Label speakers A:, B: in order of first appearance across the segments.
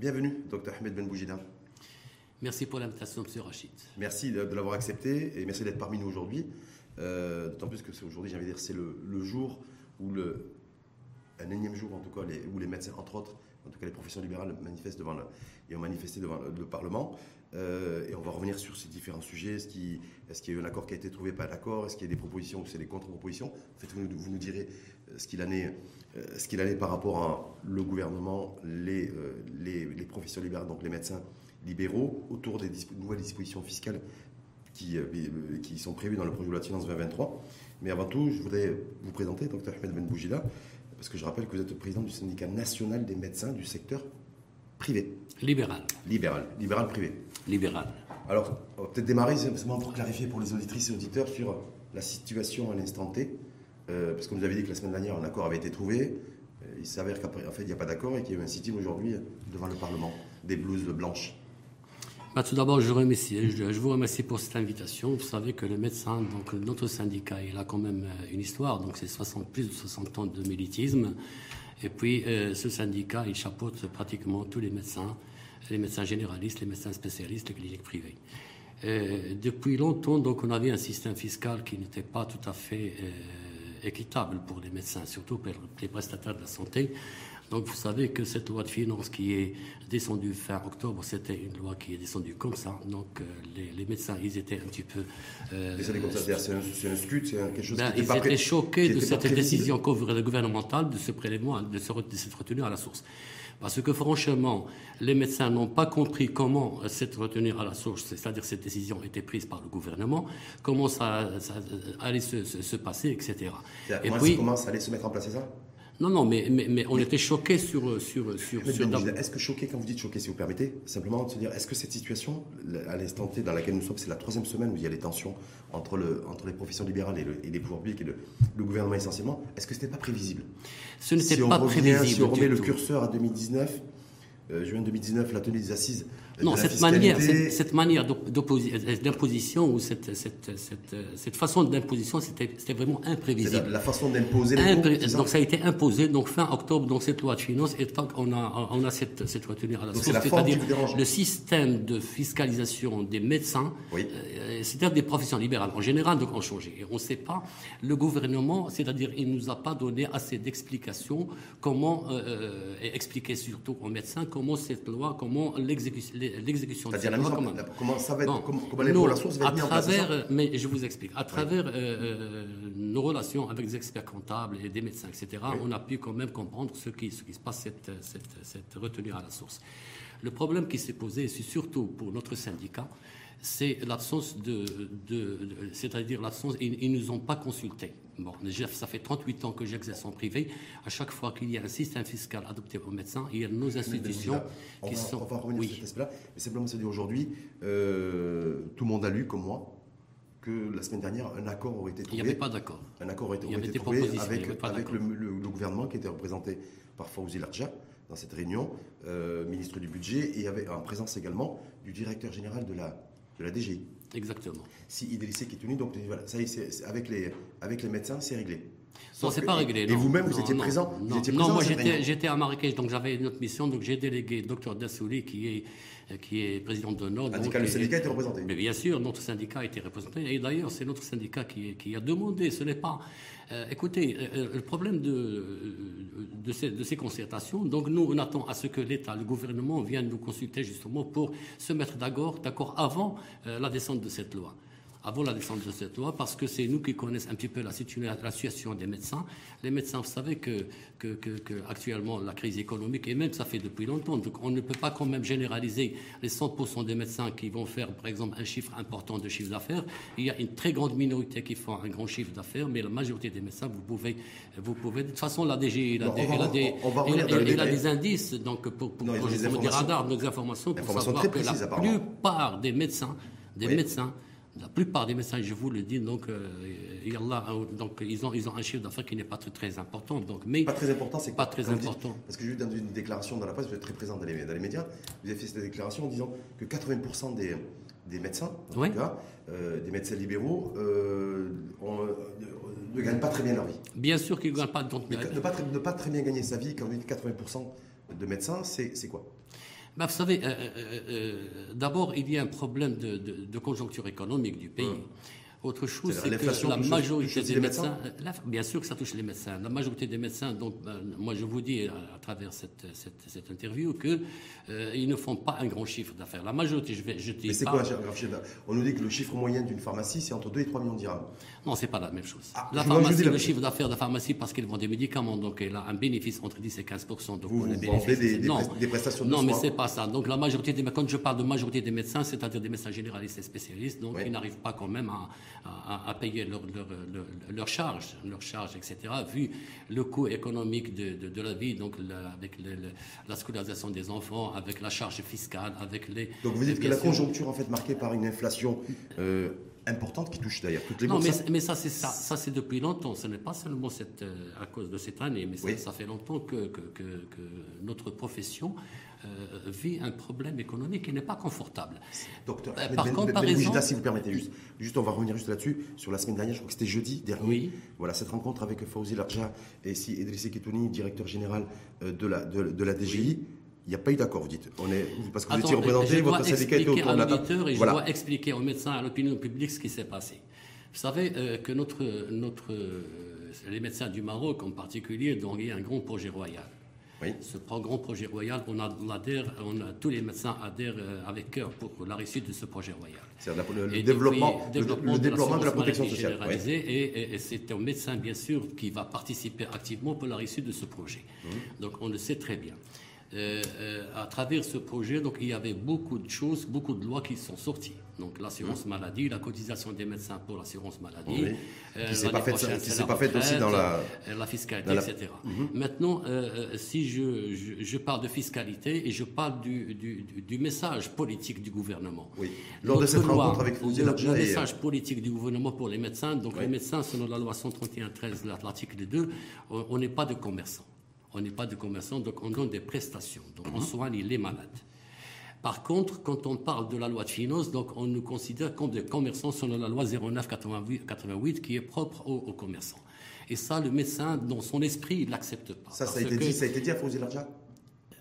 A: Bienvenue, docteur Ahmed Ben Boujida.
B: Merci pour l'invitation, M. Rachid.
A: Merci de, l'avoir accepté et merci d'être parmi nous aujourd'hui. Euh, d'autant plus que c'est aujourd'hui, j'ai envie de dire, c'est le, jour où le, un énième jour en tout cas, où les médecins, entre autres, en tout cas les professions libérales, manifestent devant le, et ont manifesté devant le, Parlement. Euh, et on va revenir sur ces différents sujets. Est-ce qu'il y a eu un accord qui a été trouvé, pas d'accord? Est-ce qu'il y a des propositions ou c'est des contre-propositions? En fait, vous, nous direz euh, ce qu'il en est. ce qu'il est par rapport à le gouvernement, les, les, les professions libérales, donc les médecins libéraux, autour des nouvelles dispositions fiscales qui, qui sont prévues dans le projet de loi de finances 2023. Mais avant tout, je voudrais vous présenter Dr Ahmed Ben Boujida, parce que je rappelle que vous êtes le président du syndicat national des médecins du secteur privé.
B: Libéral.
A: Libéral. Libéral privé.
B: Libéral.
A: Alors, on va peut-être démarrer simplement pour clarifier pour les auditrices et auditeurs sur la situation à l'instant T. Euh, parce que vous avez dit que la semaine dernière, un accord avait été trouvé. Euh, il s'avère qu'en fait, il n'y a pas d'accord et qu'il y a eu un sit aujourd'hui devant le Parlement des blouses blanches.
B: Bah, tout d'abord, je, remercie, je, vous remercie pour cette invitation. Vous savez que le médecin, donc notre syndicat, il a quand même euh, une histoire. Donc, c'est 60, plus de 60 ans de militisme. Et puis, euh, ce syndicat, il chapeaute pratiquement tous les médecins, les médecins généralistes, les médecins spécialistes, les cliniques privées. Euh, depuis longtemps, donc, on avait un système fiscal qui n'était pas tout à fait équitable pour les médecins, surtout pour les prestataires de la santé. Donc vous savez que cette loi de finances qui est descendue fin octobre, c'était une loi qui est descendue comme ça. Donc euh, les, médecins, ils étaient un petit peu...
A: Euh, c'est un, scud, c'est quelque chose
B: ben,
A: qui
B: Ils étaient choqués de cette décision gouvernementale de ce prélèvement, de, se, de cette retenue à la source. Parce que franchement, les médecins n'ont pas compris comment cette retenue à la source, c'est-à-dire cette décision était prise par le gouvernement, comment ça, allait se, passer, etc.
A: Et puis, comment ça allait se mettre en place, c'est ça?
B: Non, non, mais, mais, on était choqués sur. sur, sur,
A: Est-ce que choqué, quand vous dites choqué, si vous permettez, simplement de se dire, est-ce que cette situation, à l'instant T dans laquelle nous sommes, c'est la troisième semaine où il y a des tensions entre, le, entre les professions libérales et, le, et les pouvoirs publics et le, gouvernement essentiellement, est-ce que ce n'était pas prévisible?
B: Ce n'était pas prévisible.
A: Si on remet le curseur à 2019, euh, juin 2019, la tenue des assises
B: non, cette manière, cette, manière d'imposition ou cette, cette, cette, façon d'imposition, c'était vraiment imprévisible.
A: La, façon d'imposer
B: Donc ça a été imposé, donc fin octobre, donc cette loi de finances, et tant qu'on a, on a cette, cette à la source, c'est-à-dire le système de fiscalisation des médecins, euh, c'est-à-dire des professions libérales en général, donc ont changé. Et on ne sait pas, le gouvernement, c'est-à-dire il ne nous a pas donné assez d'explications, comment euh, euh, expliquer surtout aux médecins comment cette loi, comment l'exécution l'exécution
A: de cette loi. Comment, comment ça va être, comment, comment la source va être
B: à travers, Mais je vous explique. À travers euh, euh, nos relations avec des experts comptables et des médecins, etc., on a pu quand même comprendre ce qui, ce qui se passe, cette, cette, cette retenue à la source. Le problème qui s'est posé, c'est surtout pour notre syndicat, c'est l'absence de, c'est-à-dire l'absence, ils, ne nous ont pas consultés. Bon, ça fait 38 ans que j'exerce en privé. À chaque fois qu'il y a un système fiscal adopté aux médecins, il y a nos institutions qui sont.
A: On va revenir sur cet aspect-là, mais simplement dire aujourd'hui, euh, tout le monde a lu, comme moi, que la semaine dernière, un accord aurait été trouvé.
B: Il n'y avait pas d'accord.
A: Un accord aurait été, trouvé avec, avec le, gouvernement qui était représenté par Fawzi Larja dans cette réunion, euh, ministre du budget, et avait en présence également du directeur général de la de la DGI.
B: Exactement.
A: Si Idrissé qui est tenu, donc voilà, ça avec, les, avec les médecins, c'est réglé.
B: Non, c'est pas réglé.
A: Et vous-même, vous, étiez présent
B: Non, moi j'étais à Marrakech, donc j'avais une autre mission, donc j'ai délégué Dr Dassouli, qui est qui est président de Nord.
A: le syndicat était représenté.
B: Mais bien sûr, notre syndicat a été représenté. Et d'ailleurs, c'est notre syndicat qui, qui, a demandé. Ce n'est pas. Euh, écoutez, euh, euh, le problème de, de, ces, de, ces, concertations, donc nous, on attend à ce que l'État, le gouvernement vienne nous consulter justement pour se mettre d'accord, d'accord avant la descente de cette loi avant la descente de cette loi, parce que c'est nous qui connaissons un petit peu la, situation des médecins. Les médecins, vous savez que, que, que, actuellement la crise économique, et même ça fait depuis longtemps, donc on ne peut pas quand même généraliser les 100% des médecins qui vont faire, par exemple, un chiffre important de chiffre d'affaires. Il y a une très grande minorité qui font un grand chiffre d'affaires, mais la majorité des médecins, vous pouvez, vous pouvez. De toute façon, la DG, il a, des, indices, donc pour, pour, des radars, des informations pour savoir que la plupart des médecins, des médecins la plupart des médecins, je vous le dis, donc, euh, donc ils, ont, ils ont un chiffre d'affaires qui n'est pas très, très important. Donc, mais
A: pas très important, c'est
B: pas très important.
A: parce que j'ai vu dans une déclaration dans la presse, vous êtes très présent dans les, dans les médias, vous avez fait cette déclaration en disant que 80% des, des médecins, en tout cas, euh, des médecins libéraux, euh, ne gagnent pas très bien leur vie.
B: Bien sûr qu'ils ne gagnent pas. Donc,
A: ne, pas, ne pas très bien gagner sa vie, quand on dit 80% de médecins, c'est quoi?
B: Vous savez, d'abord, il y a un problème de, conjoncture économique du pays. Hum. Autre chose, c'est que la majorité des médecins, bien sûr que ça touche les médecins. La majorité des médecins, donc, ben, moi je vous dis à, travers cette, cette, interview que euh, ils ne font pas un grand chiffre d'affaires. La majorité, je vais, je
A: dis Mais c'est quoi On nous dit que le chiffre moyen d'une pharmacie, c'est entre 2 et 3 millions de dirhams.
B: Non, c'est pas la même chose. Ah, la pharmacie, le chiffre d'affaires de la pharmacie, parce qu'ils vendent des médicaments, donc elle a un bénéfice entre 10 et 15 donc
A: Vous, vous vendez des, des, prestations de
B: Non, mais c'est pas ça. Donc la majorité des, quand je parle de majorité des médecins, c'est-à-dire des médecins généralistes et spécialistes, donc ils n'arrivent pas quand même à, à, payer leurs leur, charges, leurs charges, etc. Vu le coût économique de, de, la vie, donc avec la scolarisation des enfants, avec la charge fiscale, avec les.
A: Donc vous dites que la conjoncture en fait marquée par une inflation. Euh, importante qui touche d'ailleurs toutes les
B: Non, mais, mais, ça, c'est ça, ça c'est depuis longtemps. Ce n'est pas seulement cette, euh, à cause de cette année, mais ça, fait longtemps que, que, que, que notre profession vit un problème économique qui n'est pas confortable.
A: Docteur, euh, par comparaison, si vous permettez juste, juste, on va revenir juste là-dessus. Sur la semaine dernière, je crois que c'était jeudi dernier.
B: Oui.
A: Voilà cette rencontre avec Fauzi Larja et si Idrissi Ketouni, directeur général euh, de la de, la DGI. Il n'y a pas eu d'accord, vous dites. On est, parce que vous étiez représenté, votre syndicat était autour de la
B: table. Et je dois expliquer aux médecins, à l'opinion publique ce qui s'est passé. Vous savez que notre, notre, les médecins du Maroc en particulier, ont eu un grand projet royal. Ce grand projet royal, on, adhère, on a, tous les médecins adhèrent euh, avec cœur pour la réussite de ce projet royal.
A: C'est le, développement, le, développement de la, protection sociale.
B: Et, c'est un médecin, bien sûr, qui va participer activement pour la réussite de ce projet. Mmh. Donc on le sait très bien. Euh, euh, à travers ce projet, donc, il y avait beaucoup de choses, beaucoup de lois qui sont sorties. Donc l'assurance mmh. maladie, la cotisation des médecins pour l'assurance maladie,
A: euh, qui s'est pas faite, pas fait aussi dans la,
B: la fiscalité, etc. Mmh. Maintenant, si je, je, parle de fiscalité et je parle du, du, du message politique du gouvernement.
A: Oui. Lors de cette rencontre avec vous,
B: le, le message politique du gouvernement pour les médecins. Donc les médecins, selon la loi 131-13, l'article 2, on n'est pas de commerçants. On n'est pas des commerçants, donc on donne des prestations. Donc on mhm. soigne les malades. Par contre, quand on parle de la loi de finances, donc on nous considère comme des commerçants selon la loi 0988 qui est propre aux, commerçants. Et ça, le médecin, dans son esprit, il l'accepte pas.
A: Ça, ça a, été dit, ça a été dit à Fauzi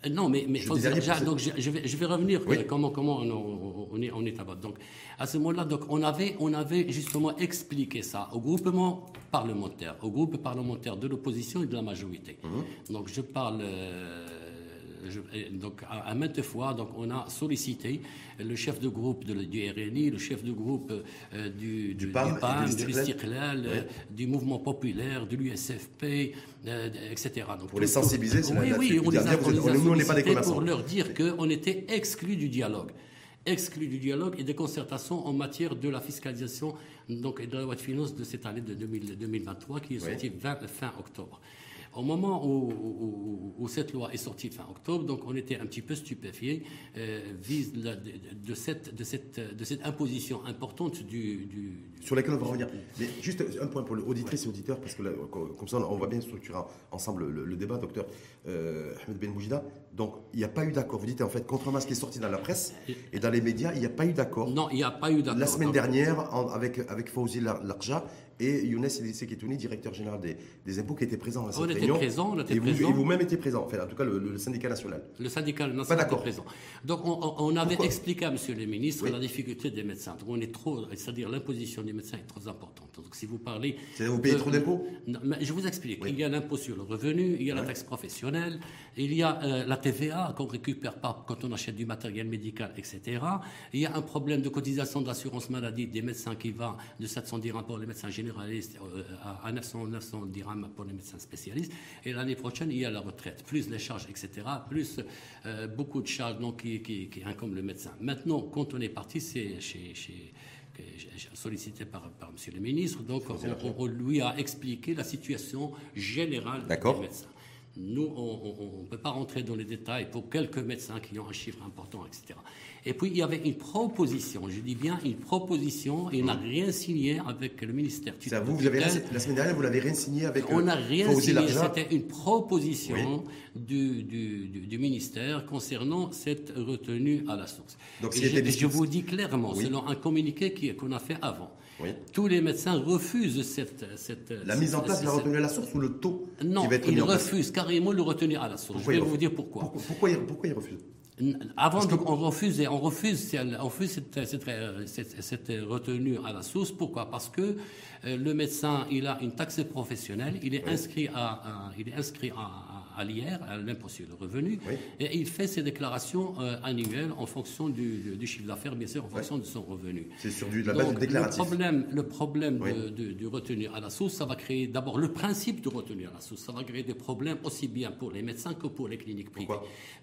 B: non, mais, mais déjà, donc je, vais, je, vais, revenir euh, comment, comment on, est, on est à Donc, à ce moment-là, donc on avait, on avait justement expliqué ça au groupement parlementaire, au groupe parlementaire de l'opposition et de la majorité. Mhm. Donc, je parle. Euh, donc à, maintes fois, donc on a sollicité le chef de groupe de, du RNI, le chef de groupe euh, du, du, PAM, du, l'Istiklal, euh, du mouvement populaire, de l'USFP, euh, etc.
A: Donc, pour les sensibiliser,
B: c'est Oui, oui, on les a, on les a pour leur dire qu'on était exclus du dialogue. Exclus du dialogue et des concertations en matière de la fiscalisation donc, de la loi de finances de cette année de 2023 qui est sortie fin octobre. Au moment où, cette loi est sortie fin octobre, donc on était un petit peu stupéfiés euh, vis de, cette, de, cette, de cette imposition importante du,
A: Sur laquelle on va revenir. Mais juste un point pour les auditrices et auditeurs, parce que comme ça on va bien structurer ensemble le, débat, docteur euh, Ahmed Ben Boujida. Donc il n'y a pas eu d'accord. Vous dites en fait, contrairement à ce qui est sorti dans la presse et dans les médias, il n'y a pas eu d'accord.
B: Non, il n'y a pas eu d'accord.
A: La semaine dernière, avec, avec Fauzi Larja, et Younes Sekitouni, directeur général des, des, impôts, qui était présent à cette
B: on
A: réunion.
B: Était présent, on était
A: et
B: présent.
A: vous-même étiez présent, enfin, en tout cas le, syndicat national.
B: Le syndicat national était présent. Donc on, avait expliqué à Monsieur le ministre la difficulté des médecins. Donc on est trop, c'est-à-dire l'imposition des médecins est trop importante. Donc si vous parlez,
A: c'est-à-dire vous payez trop d'impôts
B: Je vous explique. Il y a l'impôt sur le revenu, il y a la taxe professionnelle, il y a euh, la TVA qu'on récupère pas quand on achète du matériel médical, etc. Il y a un problème de cotisation d'assurance maladie des médecins qui va de 700 dirhams pour les médecins généralistes. Euh, à 900, 900 dirhams pour les médecins spécialistes. Et l'année prochaine, il y a la retraite, plus les charges, etc., plus euh, beaucoup de charges donc, qui, qui, qui, incombent le médecin. Maintenant, quand on est parti, c'est chez, chez sollicité par, par M. le ministre, donc on, lui a expliqué la situation générale des médecins. Nous, on ne peut pas rentrer dans les détails pour quelques médecins qui ont un chiffre important, etc. Et puis, il y avait une proposition, je dis bien une proposition, et il n'a rien signé avec le ministère.
A: Ça, vous, vous avez, la semaine dernière, vous n'avez rien signé avec
B: On n'a rien signé, c'était une proposition du, du, du, ministère concernant cette retenue à la source. Donc, je, je, vous dis clairement, selon un communiqué qu'on a fait avant, tous les médecins refusent cette... cette
A: la mise en place de la retenue à la source ou le taux
B: Non, qui va être ils refusent carrément le retenir à la source. je vais vous dire pourquoi.
A: Pourquoi, pourquoi, pourquoi ils refusent
B: Avant, on refuse, on refuse, on refuse cette, cette, cette, retenue à la source. Pourquoi? Parce que euh, le médecin, il a une taxe professionnelle, il est inscrit à, il est inscrit à, à l'IR, à l'impôt sur le revenu, et il fait ses déclarations euh, annuelles en fonction du, chiffre d'affaires, bien sûr, en fonction de son revenu.
A: C'est sur du, la base déclarative.
B: Le problème, le problème de, de, retenir à la source, ça va créer d'abord le principe de retenir à la source, ça va créer des problèmes aussi bien pour les médecins que pour les cliniques privées.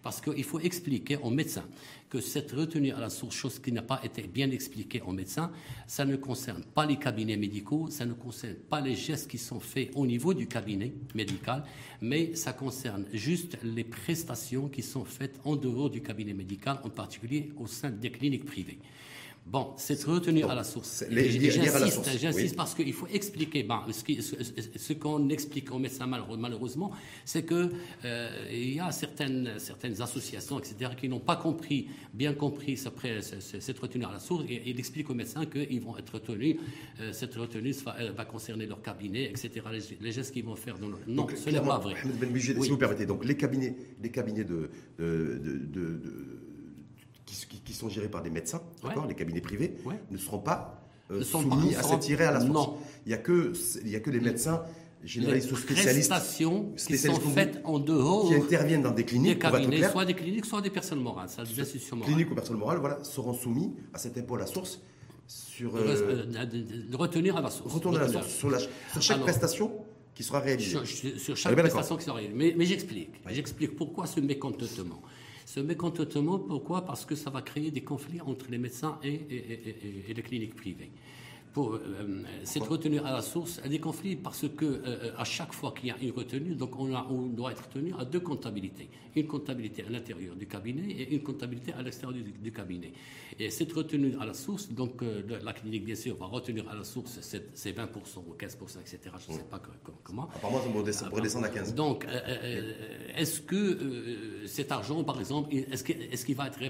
B: Parce qu'il faut expliquer aux médecins que cette retenue à la source, chose qui n'a pas été bien expliquée aux médecins, ça ne concerne pas les cabinets médicaux, ça ne concerne pas les gestes qui sont faits au niveau du cabinet médical, mais ça concerne juste les prestations qui sont faites en dehors du cabinet médical, en particulier au sein des cliniques privées. Bon, c'est retenu à la source. J'insiste, j'insiste parce qu'il faut expliquer. Ben, ce, qu'on explique aux médecins malheureusement, c'est que euh, il y a certaines, certaines associations, etc., qui n'ont pas compris, bien compris cette retenue à la source, et ils expliquent aux médecins qu'ils vont être retenus. Euh, cette retenue va, concerner leur cabinet, etc. Les, gestes qu'ils vont faire. Dans Non, ce n'est pas vrai.
A: Si vous permettez, donc les cabinets, les cabinets de, de, de qui, sont gérés par des médecins, les cabinets privés, ne seront pas euh, soumis à cette tirée à la source. Il n'y a, que, il y a que les médecins généralistes ou spécialistes
B: qui sont faites en dehors
A: qui interviennent dans des cliniques,
B: cabinets, soit des cliniques, soit des personnes morales, ça, des
A: institutions morales. Cliniques ou personnes morales, voilà, seront soumis à cet impôt à la source sur de,
B: euh, retenir à la source.
A: Retourner à la source sur, chaque prestation qui sera réalisée.
B: Sur, chaque prestation qui sera réalisée. Mais, mais j'explique. J'explique pourquoi ce mécontentement. Ce mécontentement, pourquoi? Parce que ça va créer des conflits entre les médecins et, et les cliniques privées pour euh, cette retenue à la source a des conflits parce que euh, à chaque fois qu'il y a une retenue, donc on, a, on, doit être tenu à deux comptabilités. Une comptabilité à l'intérieur du cabinet et une comptabilité à l'extérieur du, cabinet. Et cette retenue à la source, donc euh, la clinique bien sûr va retenir à la source ces 20% ou 15%, etc. Je ne sais pas comment.
A: Apparemment, ça pourrait descendre à 15.
B: Donc, est-ce que cet argent, par exemple, est-ce qu'il est va être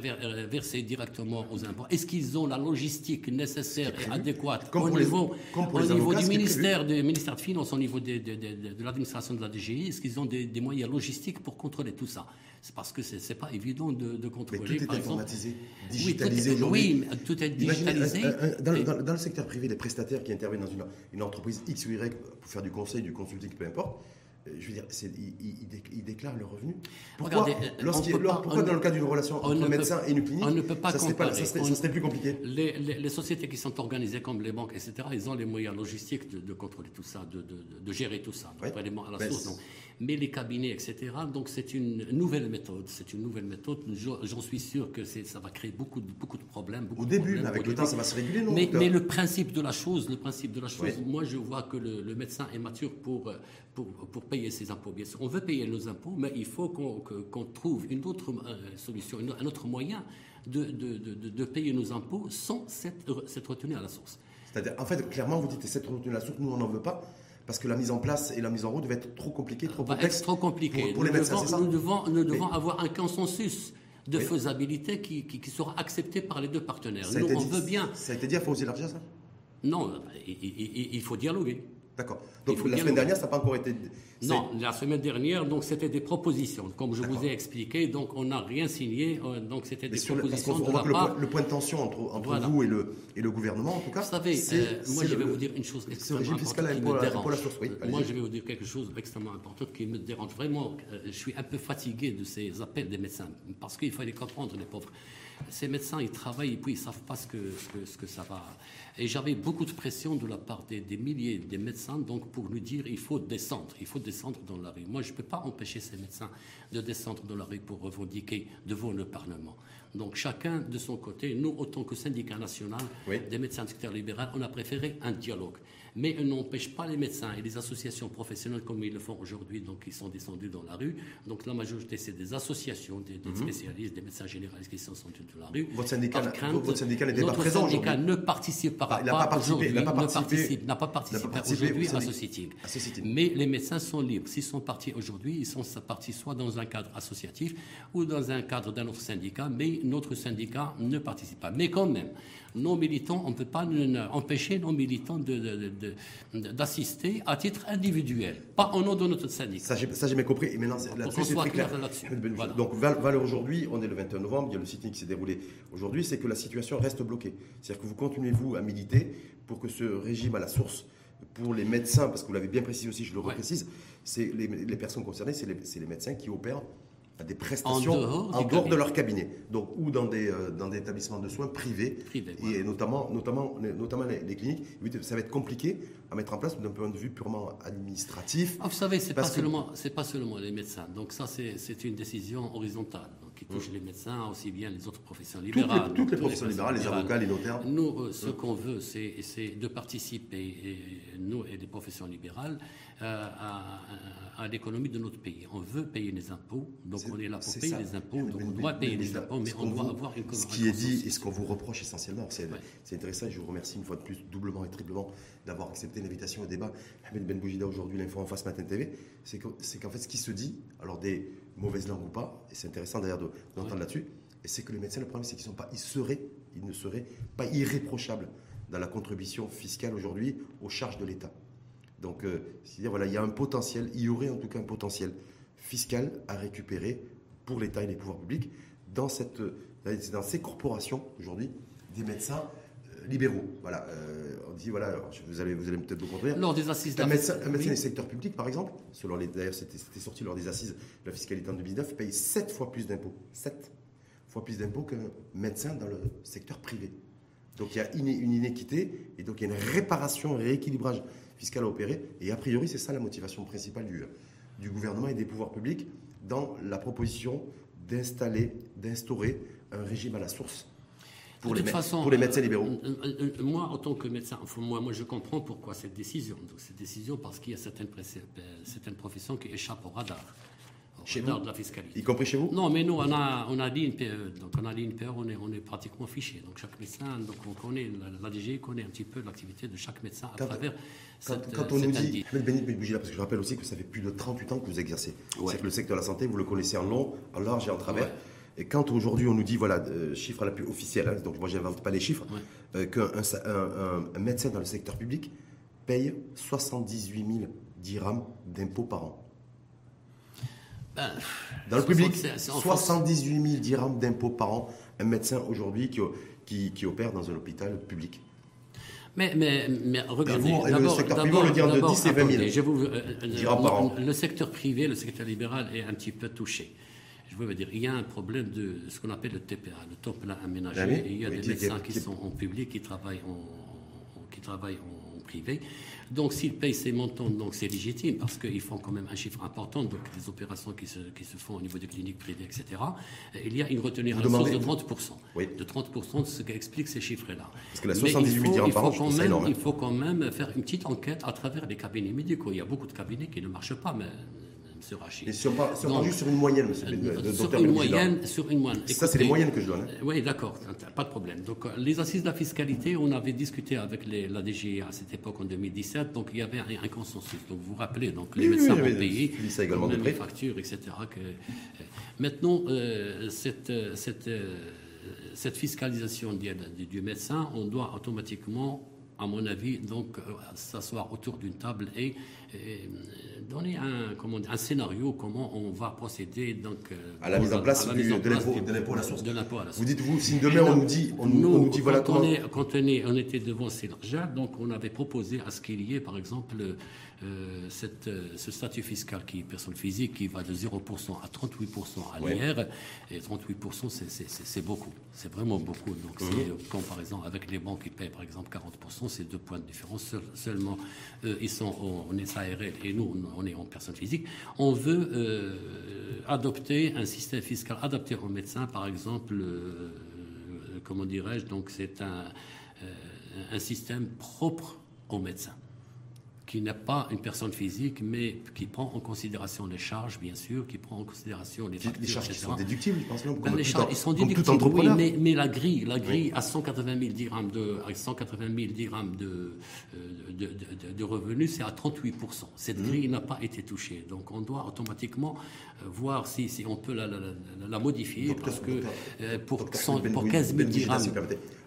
B: versé directement aux impôts? Est-ce qu'ils ont la logistique nécessaire et adéquate au niveau, au niveau du ministère, du ministère de Finances, au niveau de, de, l'administration de la DGI, est-ce qu'ils ont des, moyens logistiques pour contrôler tout ça? C'est parce que c'est n'est pas évident de, contrôler.
A: Mais tout est informatisé, digitalisé
B: oui, oui, tout est digitalisé.
A: dans, le secteur privé, les prestataires qui interviennent dans une, une entreprise X ou Y pour faire du conseil, du consulting, peu importe, je veux dire, ils, déclarent le revenu. Pourquoi, Regardez, pourquoi dans le cas d'une relation entre un médecin et une clinique,
B: on ne peut pas
A: ça, serait, plus compliqué?
B: Les, sociétés qui sont organisées comme les banques, etc., ils ont les moyens logistiques de, contrôler tout ça, de, gérer tout ça, à la ben, source mais les cabinets, etc. Donc c'est une nouvelle méthode. C'est une nouvelle méthode. J'en suis sûr que ça va créer beaucoup de, beaucoup de problèmes.
A: Au début, avec le temps, ça va se réguler, non
B: mais, mais, le principe de la chose, le principe de la chose, moi je vois que le, médecin est mature pour, pour, pour, payer ses impôts. Bien sûr, on veut payer nos impôts, mais il faut qu'on trouve une autre euh, solution, un autre moyen de, de, de, payer nos impôts sans cette, cette retenue à la source.
A: C'est-à-dire, en fait, clairement, vous dites cette retenue à la source, nous on n'en veut pas parce que la mise en place et la mise en route devaient être trop compliquées, trop complexes.
B: trop compliqué. Pour, les médecins, c'est ça Nous devons, nous devons avoir un consensus de faisabilité qui, qui, sera accepté par les deux partenaires. nous, on veut bien.
A: Ça a été dit, il faut aussi élargir ça
B: Non, il faut dialoguer.
A: D'accord. Donc la semaine dernière, ça n'a pas encore été.
B: Non, la semaine dernière, donc c'était des propositions, comme je vous ai expliqué. Donc on n'a rien signé. Euh, donc c'était des propositions
A: de la part. Le, point de tension entre, entre vous et le, et le gouvernement, en tout cas.
B: Vous savez, euh, moi je vais vous dire une chose extrêmement importante qui me dérange. moi je vais vous dire quelque chose d'extrêmement important qui me dérange vraiment. Euh, je suis un peu fatigué de ces appels des médecins parce qu'il les comprendre, les pauvres. Ces médecins, ils travaillent et puis ils ne savent pas ce que, ce que, ça va. Et j'avais beaucoup de pression de la part des, milliers de médecins donc pour nous dire il faut descendre, il faut descendre dans la rue. Moi, je ne peux pas empêcher ces médecins de descendre dans la rue pour revendiquer devant le Parlement. Donc chacun de son côté, nous, autant que syndicat national des médecins du secteur libéral, on a préféré un dialogue mais on n'empêche pas les médecins et les associations professionnelles comme ils le font aujourd'hui, donc ils sont descendus dans la rue. Donc la majorité, c'est des associations, des, mhm. spécialistes, des médecins généralistes qui sont descendus dans la rue.
A: Votre syndicat, votre syndicat n'était pas présent
B: Notre syndicat ne participe pas, il pas, aujourd'hui, n'a pas participé, pas participé aujourd'hui à ce sitting. Mais les médecins sont libres. S'ils sont partis aujourd'hui, ils sont partis soit dans un cadre associatif ou dans un cadre d'un autre syndicat, mais aujourd'hui, notre syndicat ne participe pas. Mais quand même, nos militants, on ne peut pas empêcher nos militants d'assister à titre individuel, pas au nom de notre syndicat.
A: Ça, j'ai bien compris. Et maintenant, là-dessus, c'est très clair. Donc, valeur aujourd'hui, on est le 21 novembre, il y a le sitting qui s'est déroulé aujourd'hui, c'est que la situation reste bloquée. C'est-à-dire que vous continuez, vous, à militer pour que ce régime à la source pour les médecins, parce que vous l'avez bien précisé aussi, je le reprécise, c'est les, les, personnes concernées, c'est les, les, médecins qui opèrent des prestations en dehors, de leur cabinet, donc ou dans des, euh, dans des établissements de soins privés, et notamment, notamment, notamment les, cliniques. Ça va être compliqué à mettre en place d'un point de vue purement administratif.
B: Ah, vous savez, c'est pas seulement, c'est pas seulement les médecins. Donc ça, c'est une décision horizontale qui touche les médecins, aussi bien les autres professions libérales.
A: Toutes les, professions libérales, les avocats, les notaires.
B: Nous, euh, ce qu'on veut, c'est de participer, nous et les professions libérales, euh, à, l'économie de notre pays. On veut payer les impôts, donc on est là pour payer les impôts, donc on doit payer les impôts, mais on doit avoir une
A: Ce qui est dit et ce qu'on vous reproche essentiellement, c'est intéressant et je vous remercie une fois de plus, doublement et triplement, d'avoir accepté l'invitation au débat. Ahmed Ben Boujida aujourd'hui, l'info en face Matin TV, c'est qu'en fait ce qui se dit, alors des mauvaises langues ou pas, et c'est intéressant d'ailleurs d'entendre là-dessus, et c'est que les médecins, le problème c'est qu'ils sont pas, ils seraient, ils ne seraient pas irréprochables dans la contribution fiscale aujourd'hui aux charges de l'État. Donc, euh, dire voilà, il y a un potentiel, il y aurait en tout cas un potentiel fiscal à récupérer pour l'État et les pouvoirs publics dans, cette, dans ces corporations aujourd'hui des médecins euh, libéraux. Voilà, euh, on dit voilà, vous allez, vous allez peut-être vous contredire.
B: Lors des assises
A: un médecin, un médecin des secteurs publics, par exemple, selon les, d'ailleurs c'était, sorti lors des assises de la fiscalité en 2009, paye 7 fois plus d'impôts, 7 fois plus d'impôts qu'un médecin dans le secteur privé. Donc il y a une, une inéquité et donc il y a une réparation, un rééquilibrage fiscale à opérer. Et a priori, c'est ça la motivation principale du, du gouvernement et des pouvoirs publics dans la proposition d'installer, d'instaurer un régime à la source pour, les, façon, pour les médecins libéraux euh,
B: euh, euh, Moi, en tant que médecin, moi, moi, je comprends pourquoi cette décision. Donc, cette décision parce qu'il y a certaines, certaines professions qui échappent au radar
A: chez vous de la fiscalité. Y compris chez vous
B: Non, mais nous, on a, on a l'INPE. Donc, on a l'INPE, on est, on est pratiquement fiché. Donc, chaque médecin, donc on connaît, la, DG connaît un petit peu l'activité de chaque médecin à travers
A: quand, quand on nous dit, parce que je rappelle aussi que ça fait plus de 38 ans que vous exercez. C'est que le secteur de la santé, vous le connaissez en long, en large et en travers. Et quand aujourd'hui on nous dit, voilà, euh, chiffre à la plus officielle, hein, donc moi je n'invente pas les chiffres, euh, qu'un un, médecin dans le secteur public paye 78 000 dirhams d'impôts par an. Ben, Dans le public, 78 000 dirhams d'impôts par an, un médecin aujourd'hui qui, qui, opère dans un hôpital public.
B: Mais, mais, mais regardez,
A: le secteur privé, on le dit de 10 et 20 000
B: je vous, euh, dirhams par an. Le secteur privé, le secteur libéral est un petit peu touché. Je veux dire, il y a un problème de ce qu'on appelle le TPA, le temps plein aménagé. Ah il y a des médecins qui, sont en public, qui travaillent en, qui travaillent en privé. Donc s'ils payent ces montants, donc c'est légitime parce qu'ils font quand même un chiffre important, donc des opérations qui se, qui se font au niveau des cliniques privées, etc. Il y a une retenue à la source de 30%. Oui. De 30% de ce qui explique ces chiffres-là.
A: Parce que la 78 milliards par an,
B: c'est énorme. Il faut quand même faire une petite enquête à travers les cabinets médicaux. Il y a beaucoup de cabinets qui ne marchent pas, mais
A: Rachid. Et si on parle, juste sur une moyenne, monsieur
B: euh, sur, une moyenne, sur une moyenne.
A: Ça, c'est les moyennes que je donne. Hein.
B: Oui, d'accord, pas de problème. Donc, euh, les assises de la fiscalité, on avait discuté avec la DG à cette époque, en 2017, donc il y avait un, consensus. Donc, vous vous rappelez, donc, les médecins oui, ont payé,
A: ça également
B: les factures, etc. Que, euh, maintenant, cette, cette, cette fiscalisation du médecin, on doit automatiquement à mon avis, donc s'asseoir autour d'une table et donner un, comment, un scénario comment on va procéder donc,
A: euh, à la mise en place, de l'impôt à la source. Vous dites, vous, si demain on nous dit, on, nous, dit voilà
B: comment. quand on, est, on était devant ces donc on avait proposé à ce qu'il y ait, par exemple, euh, cette, euh, ce statut fiscal qui est personne physique qui va de 0% à 38% à l'IR. Et 38%, c'est beaucoup. C'est vraiment beaucoup. Donc, mmh. c'est comparaison avec les banques qui payent, par exemple, 40%, c'est deux points de différence. seulement, ils sont en, SARL et nous, on est en personne physique. On veut euh, adopter un système fiscal adapté aux médecins, par exemple, comment dirais-je, donc c'est un, un système propre aux médecins. Qui n'est pas une personne physique, mais qui prend en considération les charges, bien sûr, qui prend en considération les factures,
A: Les charges qui sont déductibles, je pense même,
B: Ben, les charges, ils sont
A: comme tout
B: déductibles, oui, mais, mais la grille, la grille à 180 000 dirhams de, à 180 000 dirhams de, euh, de, de- revenus, c'est à 38% Cette
A: Mmh.
B: grille n'a pas été touchée. Donc on doit automatiquement euh, voir si, si on peut la, la- la- la modifier,
A: Docteur-
B: parce que
A: docteur-
B: euh, pour,
A: Docteur
B: 100
A: Ben
B: pour
A: Bouy-
B: 15 000
A: Ben
B: dirhams.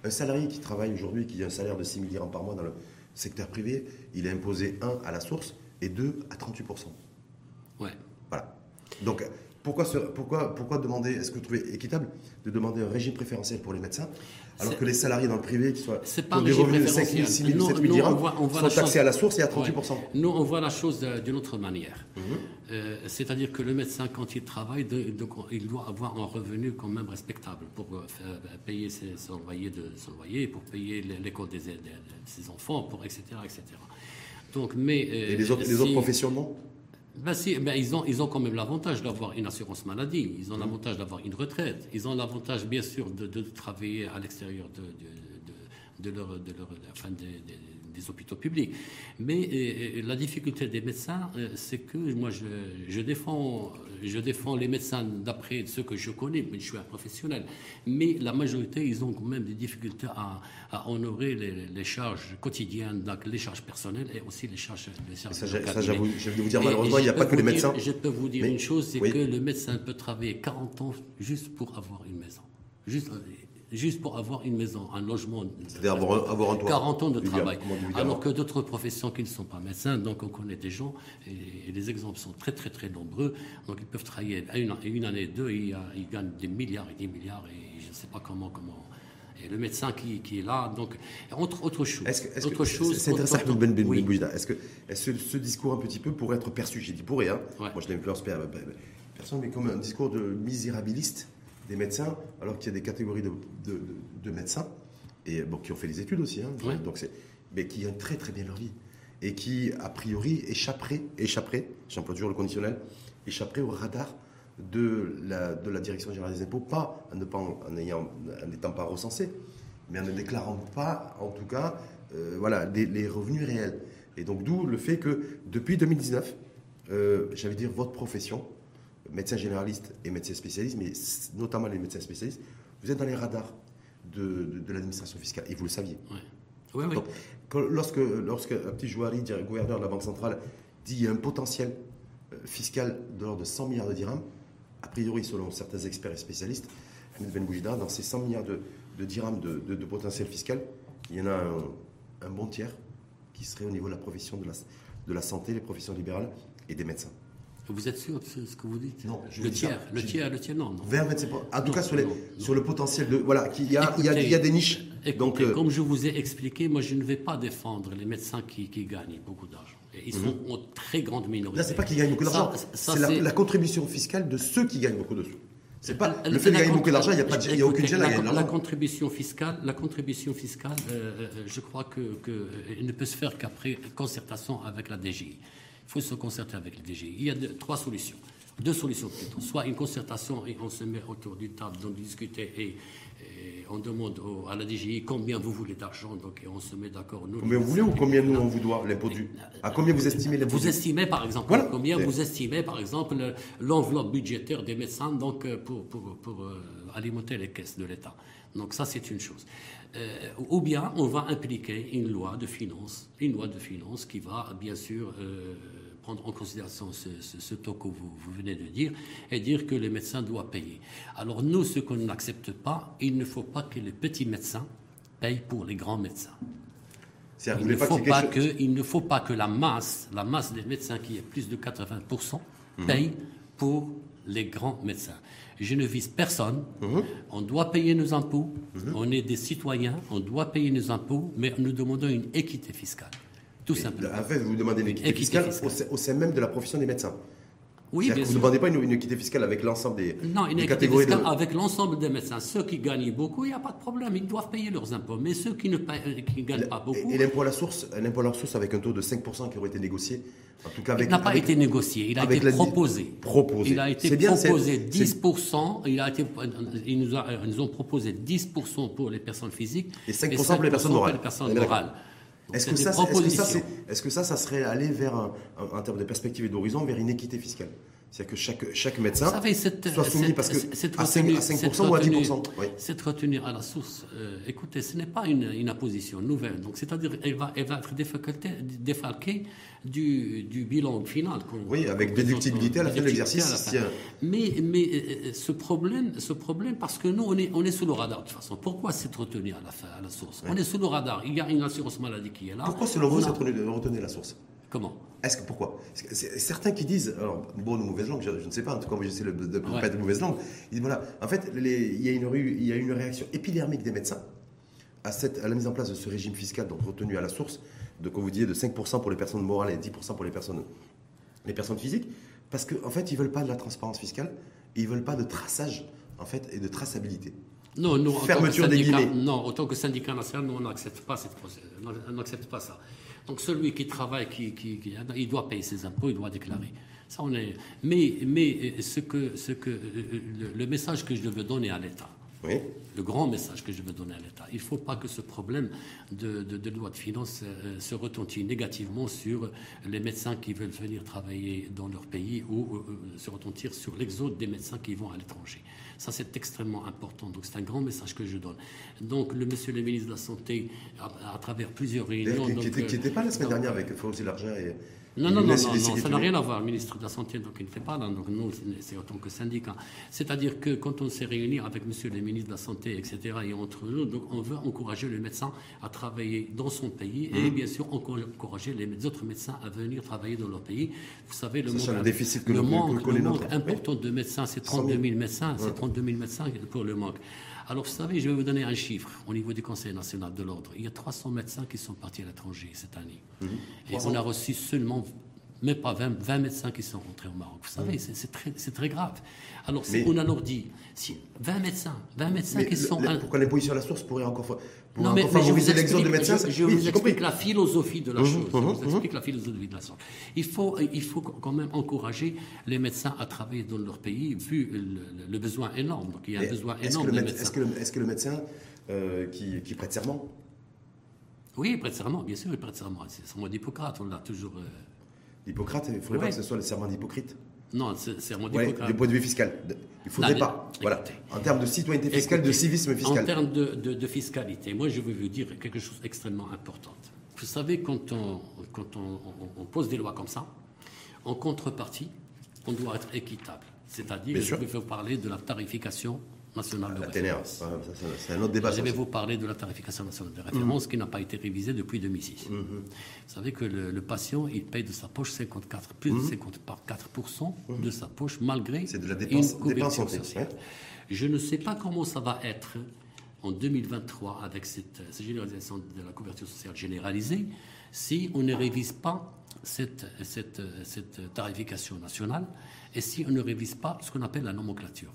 A: Un salarié qui travaille aujourd'hui, qui a un salaire de 6 000 dirhams par mois dans le secteur privé, il est imposé 1 à la source et 2 à 38
B: ouais.
A: Voilà. Donc, pourquoi, se- pourquoi, pourquoi demander, est-ce que vous trouvez équitable de demander un régime préférentiel pour les médecins, alors que les salariés dans le privé, qui soient qui ont des revenus de 5 000,
B: préférentiel.
A: 6 000,
B: Nous-
A: 7 000
B: nous,
A: dirhams,
B: on voit- on voit
A: sont taxés
B: chose-
A: à la source et à
B: Ouais.
A: 38%
B: Nous, on voit la chose euh, d'une autre manière.
A: Mhm.
B: Euh, C'est-à-dire que le médecin, quand il travaille, de- de- il doit avoir un revenu quand même respectable pour euh, payer ses, son, loyer de, son loyer, pour payer l'é- l'école des, de ses enfants, pour, etc., etc. Donc, mais, euh,
A: Et les autres, les
B: si-
A: autres professions, non?
B: Ben si, ben ils, ont, ils ont quand même l'avantage d'avoir une assurance maladie, ils ont
A: Mhm.
B: l'avantage d'avoir une retraite, ils ont l'avantage bien sûr de, de travailler à l'extérieur de, de, leur, de leur- enfin, des, hôpitaux publics. Mais euh, la difficulté des médecins, euh, c'est que moi je, je, défends, je défends les médecins d'après ce que je connais, mais je suis un professionnel. Mais la majorité, ils ont quand même des difficultés à, à honorer les, les charges quotidiennes, donc les charges personnelles et aussi les charges, les charges
A: Ça, ça, j'avoue, je vais vous dire, malheureusement, il n'y a pas que les
B: dire-
A: médecins.
B: Je peux vous dire
A: Mais-
B: une chose, c'est
A: oui.
B: que le médecin peut travailler 40 ans juste pour avoir une maison. Juste, euh, juste pour avoir une maison, un logement.
A: C'est-à-dire avoir un- avoir un toit.
B: 40 ans de travail. Alors que d'autres professions qui ne sont pas médecins, donc on connaît des gens, et, et les exemples sont très très très nombreux, donc ils peuvent travailler à une, une année, deux, et ils, ils gagnent des milliards et des milliards, et je ne sais pas comment, comment. Et le médecin qui, qui est là, donc, entre autre chose.
A: Est-ce
B: autre chose.
A: c'est intéressant, Ben, ben,
B: oui.
A: Ben. Est-ce que ce discours un petit peu pourrait être perçu, j'ai dit pourrait, hein,
B: Ouais.
A: moi je n'influence pas ben, ben, personne, mais comme un discours de misérabiliste des médecins, alors qu'il y a des catégories de, de- de- de médecins, et bon, qui ont fait des études aussi, hein,
B: Ouais.
A: donc c'est, mais qui gagnent très très bien leur vie, et qui, a priori, échapperaient, échapperaient, j'emploie toujours le conditionnel, échapperaient au radar de la, de la Direction générale des impôts, pas en n'étant pas recensés, mais en ne déclarant pas, en tout cas, euh, voilà, les, les revenus réels. Et donc, d'où le fait que depuis 2019, euh, j'allais dire votre profession, médecin généraliste et médecin spécialiste, mais notamment les médecins spécialistes, vous êtes dans les radars de, de- de l'administration fiscale, et vous le saviez.
B: Ouais. Oui, oui.
A: Donc, quand- lorsque, lorsque un petit Jouari, gouverneur de la Banque centrale, dit qu'il y a un potentiel euh, fiscal de l'ordre de 100 milliards de dirhams, a priori, selon certains experts et spécialistes, Ahmed Ben Boujida, dans ces 100 milliards de, de dirhams de, de- de potentiel fiscal, il y en a un, un bon tiers qui serait au niveau de la profession de la, de la santé, les professions libérales et des médecins.
B: Vous êtes sûr de ce ce que vous dites
A: Non, je
B: Le tiers, le tiers, le tiers, non. non.
A: 20, 27 En tout
B: Non,
A: cas, sur, les-
B: non,
A: sur le potentiel de. Voilà, qu'il y a, il y a- il y a des niches.
B: Écoutez,
A: Donc, euh,
B: comme je vous ai expliqué, moi je ne vais pas défendre les médecins qui, qui gagnent beaucoup d'argent. Ils sont en très grande minorité.
A: Mhm. Là, c'est pas qu'ils gagnent beaucoup d'argent, c'est la, contribution fiscale de ceux qui gagnent beaucoup de sous. C'est pas le fait de gagner beaucoup d'argent, il n'y a, pas de- il y a aucune gêne à gagner
B: la contribution fiscale, la contribution fiscale, euh, euh, je crois que, que ne peut se faire qu'après concertation avec la DGI. Il faut se concerter avec la DGI. Il y a deux- trois solutions, deux solutions plutôt. Soit une concertation et on se met autour d'une table, d'en discuter et, et on demande au- à la DGI combien vous voulez d'argent, donc et on se met d'accord.
A: Combien
B: les
A: vous voulez ou combien nous on vous doit l'impôt dû À combien vous estimez l'impôt
B: vous
A: dû
B: estimez par exemple
A: Voilà.
B: combien vous estimez par exemple le- l'enveloppe budgétaire des médecins donc euh, pour, pour, pour, euh, alimenter les caisses de l'État. Donc ça c'est une chose. Euh, ou bien on va impliquer une loi de finances, une loi de finances qui va bien sûr euh, prendre en considération ce, ce- ce taux que vous, vous venez de dire et dire que les médecins doivent payer. Alors nous ce qu'on n'accepte pas, il ne faut pas que les petits médecins payent pour les grands médecins. Il ne,
A: pas
B: faut pas que, il ne faut pas que la masse, la masse des médecins qui est plus de 80%,
A: Mhm.
B: paye pour les grands médecins. Je ne vise personne.
A: Mhm.
B: On doit payer nos impôts. On est des citoyens. On doit payer nos impôts, mais nous demandons une équité fiscale. Tout simplement.
A: En fait, vous demandez une équité,
B: Équité
A: fiscale,
B: fiscale.
A: Au, sein, même de la profession des médecins.
B: Oui, bien
A: vous ne demandez pas une, une équité fiscale avec l'ensemble des,
B: Non, une
A: des
B: équité
A: catégories
B: fiscale
A: de...
B: avec l'ensemble des médecins. Ceux qui gagnent beaucoup, il n'y a pas de problème. Ils doivent payer leurs impôts. Mais ceux qui ne payent- euh, qui gagnent pas beaucoup,
A: Et l'impôt à la source, l'impôt à la source avec un taux de 5% qui aurait été négocié, en tout cas
B: Il
A: avec...
B: n'a pas
A: avec-
B: été négocié, il a été
A: la-
B: proposé.
A: proposé.
B: Il a été
A: C'est bien,
B: proposé
A: c'est-
B: 10%, il a été, ils, nous a- ils nous ont proposé 10% pour les personnes physiques
A: Et 5% pour les personnes morales.
B: personnes
A: On est d'accord.
B: morales.
A: Est-ce que, ça, est-ce que, ça, ça, serait aller vers, un, en termes de perspective et d'horizon, vers une équité fiscale? C'est-à-dire que chaque, chaque médecin soit soumis parce que à 5%, ou à 10%.
B: Cette retenue à la source, euh, écoutez, ce n'est pas une, une, imposition nouvelle. Donc, c'est-à-dire qu'elle va, elle va être défalquée du, du, bilan final.
A: Oui, avec déductibilité à la fin de l'exercice.
B: Mais, mais euh, ce, problème, ce problème, parce que nous, on est, on est sous le radar de toute façon. Pourquoi cette retenue à la, fin, à la source? On est sous le radar. Il y a une assurance maladie qui est là.
A: Pourquoi selon vous, cette retenue à la source?
B: Comment
A: Est-ce que pourquoi Certains qui disent, alors bonne ou mauvaise langue, je, ne sais pas. En tout cas, j'essaie de ne pas être de mauvaise langue. Ils disent voilà, en fait, il, y a une, il y a une réaction épidermique des médecins à, cette, à la mise en place de ce régime fiscal, donc retenu à la source, de comme vous disiez, de 5% pour les personnes morales et 10% pour les personnes, les personnes physiques, parce qu'en en fait, ils veulent pas de la transparence fiscale, ils veulent pas de traçage, en fait, et de traçabilité.
B: Non, nous, Fermeture des guillemets. Non, autant que syndicat national, nous, on n'accepte pas, cette, on n'accepte pas ça. Donc celui qui travaille, qui, il doit payer ses impôts, il doit déclarer. Ça, on est... Mais, mais ce que, ce que, le, message que je veux donner à l'État, le grand message que je veux donner à l'État, il ne faut pas que ce problème de, de, loi de finances euh, se retentit négativement sur les médecins qui veulent venir travailler dans leur pays ou euh, se retentir sur l'exode des médecins qui vont à l'étranger. Ça, c'est extrêmement important. Donc, c'est un grand message que je donne. Donc, le monsieur le ministre de la Santé, à, travers plusieurs réunions.
A: Qui n'était pas la semaine dernière avec Fauzi Largent et.
B: Non, non, non, non, ça n'a rien à voir. Le ministre de la Santé, donc il ne fait pas. Donc nous, c'est autant que syndicat. C'est-à-dire que quand on s'est réuni avec monsieur le ministre de la Santé, etc., et entre nous, donc on veut encourager le médecin à travailler dans son pays et mmh. bien sûr encourager les autres médecins à venir travailler dans leur pays. Vous savez, le manque,
A: déficit
B: le manque, le manque important de médecins, c'est 32 000 médecins, c'est 32 000 médecins pour le manque. Alors, vous savez, je vais vous donner un chiffre au niveau du Conseil national de l'ordre. Il y a 300 médecins qui sont partis à l'étranger cette année. Mhm. Et on a reçu seulement, même pas 20, médecins qui sont rentrés au Maroc. Vous savez, mhm. c'est très, très, grave. Alors, si on a leur dit, si 20 médecins, 20 médecins qui sont.
A: pourquoi l'imposition à la source pourrait encore non, mais, je vous explique, de médecins.
B: Je, vous explique la philosophie de la mhm, chose. je vous explique la philosophie de la chose. Il faut, il faut quand même encourager les médecins à travailler dans leur pays, vu le, besoin énorme. Donc il y a un besoin énorme de médecins.
A: Est-ce que, le médecin euh, qui, qui, prête serment?
B: Oui, il prête serment, bien sûr, il prête serment. C'est le serment d'Hippocrate, on l'a toujours. Euh...
A: Hippocrate, il faudrait pas que ce soit le serment d'Hippocrate.
B: Non, c'est un
A: ouais, Du point de vue fiscal. Il ne faudrait pas. Voilà. En termes de citoyenneté fiscale, de civisme fiscal.
B: En termes de, fiscalité, moi je veux vous dire quelque chose d'extrêmement important. Vous savez, quand, on, quand on, pose des lois comme ça, en contrepartie, on doit être équitable. C'est-à-dire, je vais vous parler de la tarification nationale de référence.
A: C'est un autre débat.
B: Je vais vous parler de la tarification nationale de référence qui n'a pas été révisée depuis 2006. Mhm. Vous savez que le, patient, il paye de sa poche 54, plus de 54% mhm. mhm. de sa poche malgré
A: de la dépense, une couverture sociale.
B: Je ne sais pas comment ça va être en 2023 avec cette, cette généralisation de la couverture sociale généralisée si on ne révise pas cette, cette, cette, tarification nationale et si on ne révise pas ce qu'on appelle la nomenclature.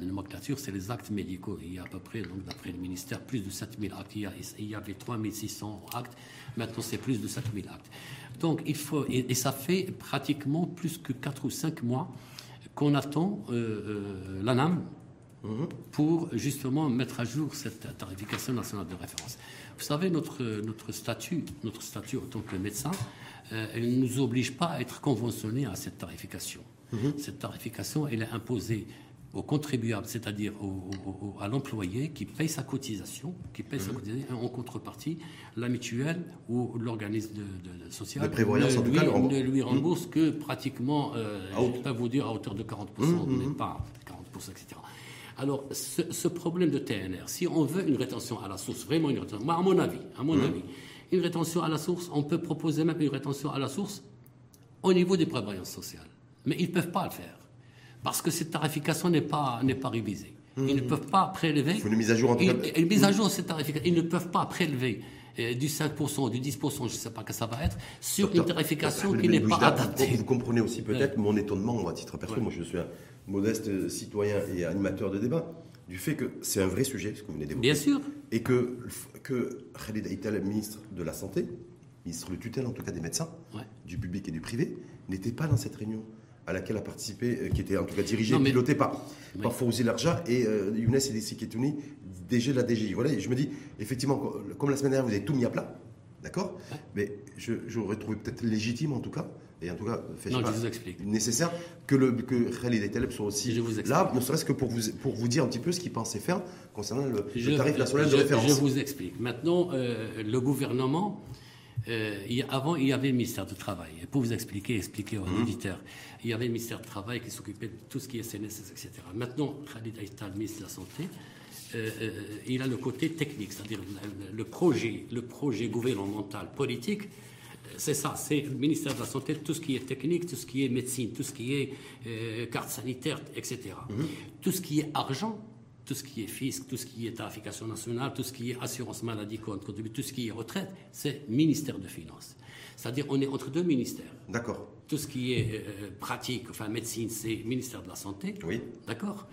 B: La nomenclature, c'est les actes médicaux. Il y a à peu près, donc d'après le ministère, plus de 7000 actes. Il y, avait 3600 actes. Maintenant, c'est plus de 7000 actes. Donc, il faut, et, ça fait pratiquement plus que 4 ou 5 mois qu'on attend euh, euh, l'ANAM mhm. pour justement mettre à jour cette tarification nationale de référence. Vous savez, notre, notre statut, notre statut en tant que médecin, euh, elle ne nous oblige pas à être conventionnés à cette tarification. Mhm. Cette tarification, elle est imposée au contribuable, c'est-à-dire à l'employé qui paye sa cotisation, qui paye sa mhm. cotisation en contrepartie, la mutuelle ou l'organisme de, social
A: ne,
B: lui, lui rembourse mhm. que pratiquement, euh, je peux vous dire, à hauteur de 40%, mhm, mais pas 40%, etc. Alors, ce, problème de TNR, si on veut une rétention à la source, vraiment une rétention, moi, à mon avis, à mon avis, une rétention à la source, on peut proposer même une rétention à la source au niveau des prévoyances sociales. Mais ils ne peuvent pas le faire parce que cette tarification n'est pas, n'est pas révisée. Ils ne peuvent pas prélever.
A: Il faut une mise à jour en tout cas.
B: Une mise à jour cette tarification. Ils ne peuvent pas prélever euh, du 5%, du 10%, je ne sais pas que ça va être, sur une tarification qui n'est pas adaptée.
A: Vous comprenez aussi peut-être mon étonnement, à titre personnel, moi je suis un modeste citoyen et animateur de débat, du fait que c'est un vrai sujet, ce que vous venez d'évoquer.
B: Bien sûr.
A: Et que, que Khalid Aital, ministre de la Santé, ministre de tutelle en tout cas des médecins, du public et du privé, n'était pas dans cette réunion à laquelle a participé, euh, qui était en tout cas dirigée et pilotée par, par Fawzi Larja et euh, Younes Edessi Ketouni, DG de la DGI. Voilà, et je me dis, effectivement, comme la semaine dernière, vous avez tout mis à plat, D'accord? Mais j'aurais trouvé peut-être légitime en tout cas, et en tout cas,
B: non, je vous explique.
A: nécessaire que, le, que Khalid et Taleb soient aussi là, ne serait-ce que pour vous, pour vous dire un petit peu ce qu'ils pensaient faire concernant le, tarif national de référence.
B: Je vous explique. Maintenant, euh, le gouvernement, euh, avant, il y avait le ministère du Travail. Et pour vous expliquer, expliquer aux mmh. auditeurs, il y avait le ministère du Travail qui s'occupait de tout ce qui est CNSS, etc. Maintenant, Khalid Aïtal, ministre de la Santé, euh, euh, il a le côté technique, c'est-à-dire le, projet, le projet gouvernemental, politique. C'est ça, c'est le ministère de la Santé, tout ce qui est technique, tout ce qui est médecine, tout ce qui est carte sanitaire, etc. Mhm. Tout ce qui est argent, tout ce qui est fisc, tout ce qui est tarification nationale, tout ce qui est assurance maladie contre tout ce qui est retraite, c'est ministère de Finances. C'est-à-dire on est entre deux ministères.
A: D'accord.
B: Tout ce qui est pratique, enfin médecine, c'est ministère de la Santé.
A: Oui.
B: D'accord